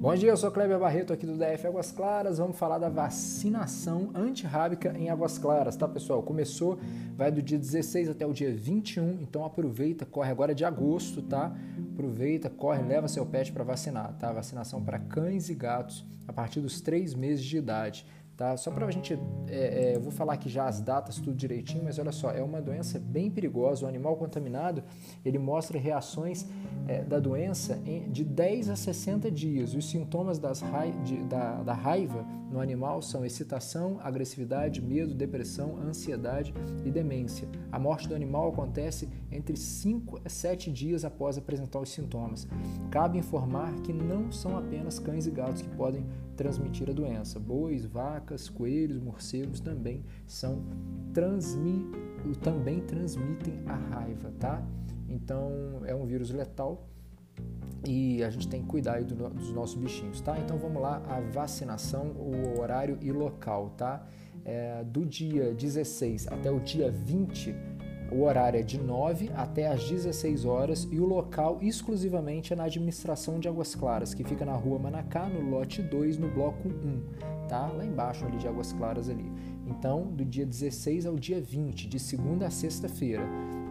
Bom dia, eu sou Kleber Barreto aqui do DF Águas Claras. Vamos falar da vacinação antirrábica em Águas Claras, tá pessoal? Começou, vai do dia 16 até o dia 21, então aproveita, corre agora de agosto, tá? Aproveita, corre, leva seu pet para vacinar, tá? Vacinação para cães e gatos a partir dos 3 meses de idade. Tá? Só para a gente, é, é, eu vou falar aqui já as datas tudo direitinho, mas olha só, é uma doença bem perigosa. O animal contaminado ele mostra reações é, da doença em, de 10 a 60 dias. Os sintomas das de, da, da raiva no animal são excitação, agressividade, medo, depressão, ansiedade e demência. A morte do animal acontece entre 5 a 7 dias após apresentar os sintomas. Cabe informar que não são apenas cães e gatos que podem transmitir a doença. Bois, vacas, coelhos, morcegos também são transmi, também transmitem a raiva, tá? Então é um vírus letal e a gente tem que cuidar do, dos nossos bichinhos, tá? Então vamos lá, a vacinação, o horário e local, tá? É, do dia 16 até o dia 20 o horário é de 9 até às 16 horas e o local exclusivamente é na administração de Águas Claras, que fica na rua Manacá, no lote 2, no bloco 1, tá? Lá embaixo ali de Águas Claras ali. Então, do dia 16 ao dia 20, de segunda a sexta-feira,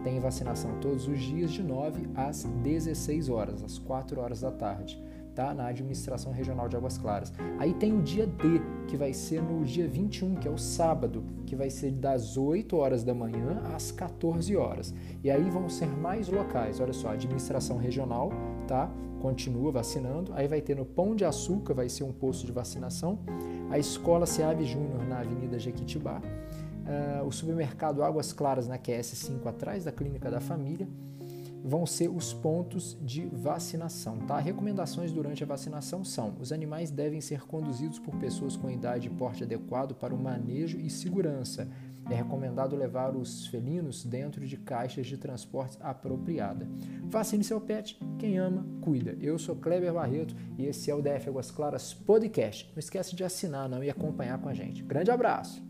tem vacinação todos os dias de 9 às 16 horas, às 4 horas da tarde tá? na Administração Regional de Águas Claras. Aí tem o dia D, que vai ser no dia 21, que é o sábado, que vai ser das 8 horas da manhã às 14 horas. E aí vão ser mais locais. Olha só, Administração Regional, tá? Continua vacinando. Aí vai ter no Pão de Açúcar, vai ser um posto de vacinação. A Escola Seab Júnior na Avenida Jequitibá. Uh, o supermercado Águas Claras na QS5 atrás da Clínica da Família vão ser os pontos de vacinação. Tá? Recomendações durante a vacinação são: os animais devem ser conduzidos por pessoas com idade e porte adequado para o manejo e segurança. É recomendado levar os felinos dentro de caixas de transporte apropriada. Vacine seu pet, quem ama, cuida. Eu sou Kleber Barreto e esse é o DF Águas Claras Podcast. Não esquece de assinar não e acompanhar com a gente. Grande abraço!